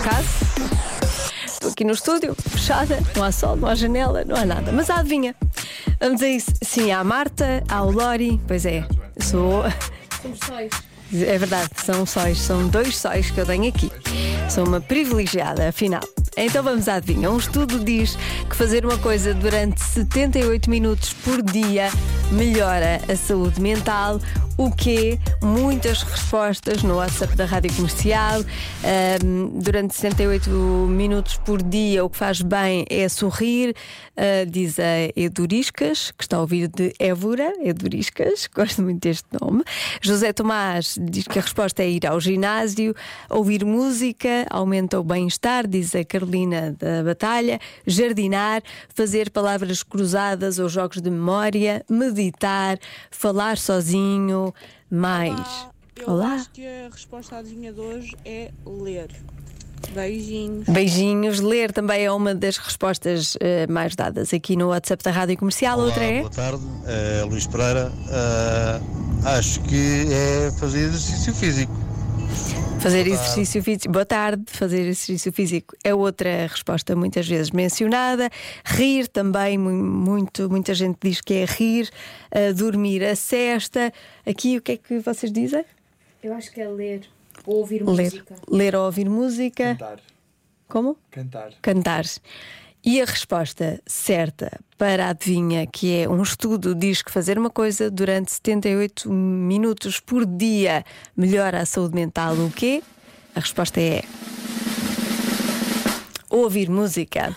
caso. Estou aqui no estúdio, fechada, não há sol, não há janela, não há nada. Mas adivinha? Vamos a isso. Sim, há a Marta, há o Lori, pois é, sou. Somos sóis. É verdade, são sóis, são dois sóis que eu tenho aqui. Sou uma privilegiada, afinal. Então vamos à adivinha. Um estudo diz que fazer uma coisa durante 78 minutos por dia melhora a saúde mental. O quê? Muitas respostas no WhatsApp da Rádio Comercial. Ahm, durante 68 minutos por dia, o que faz bem é sorrir, ah, diz a Eduriscas, que está a ouvir de Évora. Eduriscas, gosto muito deste nome. José Tomás diz que a resposta é ir ao ginásio, ouvir música, aumenta o bem-estar, diz a Carolina da Batalha, jardinar, fazer palavras cruzadas ou jogos de memória, meditar, falar sozinho, mais. Olá, eu Olá. acho que a resposta à adivinha de hoje é ler. Beijinhos. Beijinhos, ler também é uma das respostas eh, mais dadas aqui no WhatsApp da Rádio Comercial. Olá, Outra é Boa tarde, é Luís Pereira. Ah, acho que é fazer exercício físico. Fazer Boa exercício físico. Boa tarde, fazer exercício físico é outra resposta muitas vezes mencionada. Rir também, mu- muito, muita gente diz que é rir, ah, dormir a cesta. Aqui o que é que vocês dizem? Eu acho que é ler ou ouvir Ler, música. ler ou ouvir música. Cantar. Como? Cantar. cantar. E a resposta certa para a adivinha, que é um estudo, diz que fazer uma coisa durante 78 minutos por dia melhora a saúde mental. O quê? A resposta é. Ouvir música.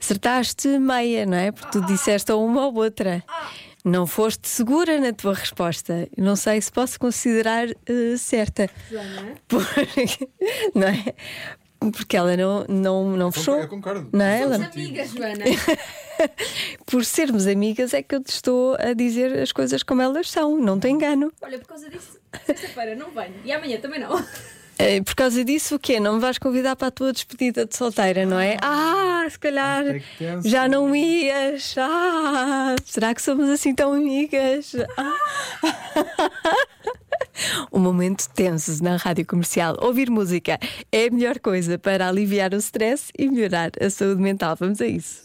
Acertaste meia, não é? Porque tu disseste ou uma ou outra. Não foste segura na tua resposta. Não sei se posso considerar eh, certa. Porque, não é? Porque ela não, não, não fechou. eu concordo. Não é? Somos Ela- amigas, Joana. por sermos amigas é que eu te estou a dizer as coisas como elas são, não te engano. Olha, por causa disso, sexta-feira não venho. E amanhã também não. Eh, Por causa disso, o quê? Não me vais convidar para a tua despedida de solteira, não é? Ah, se calhar já não ias. Ah, será que somos assim tão amigas? Ah. Um momento tenso na rádio comercial. Ouvir música é a melhor coisa para aliviar o stress e melhorar a saúde mental. Vamos a isso.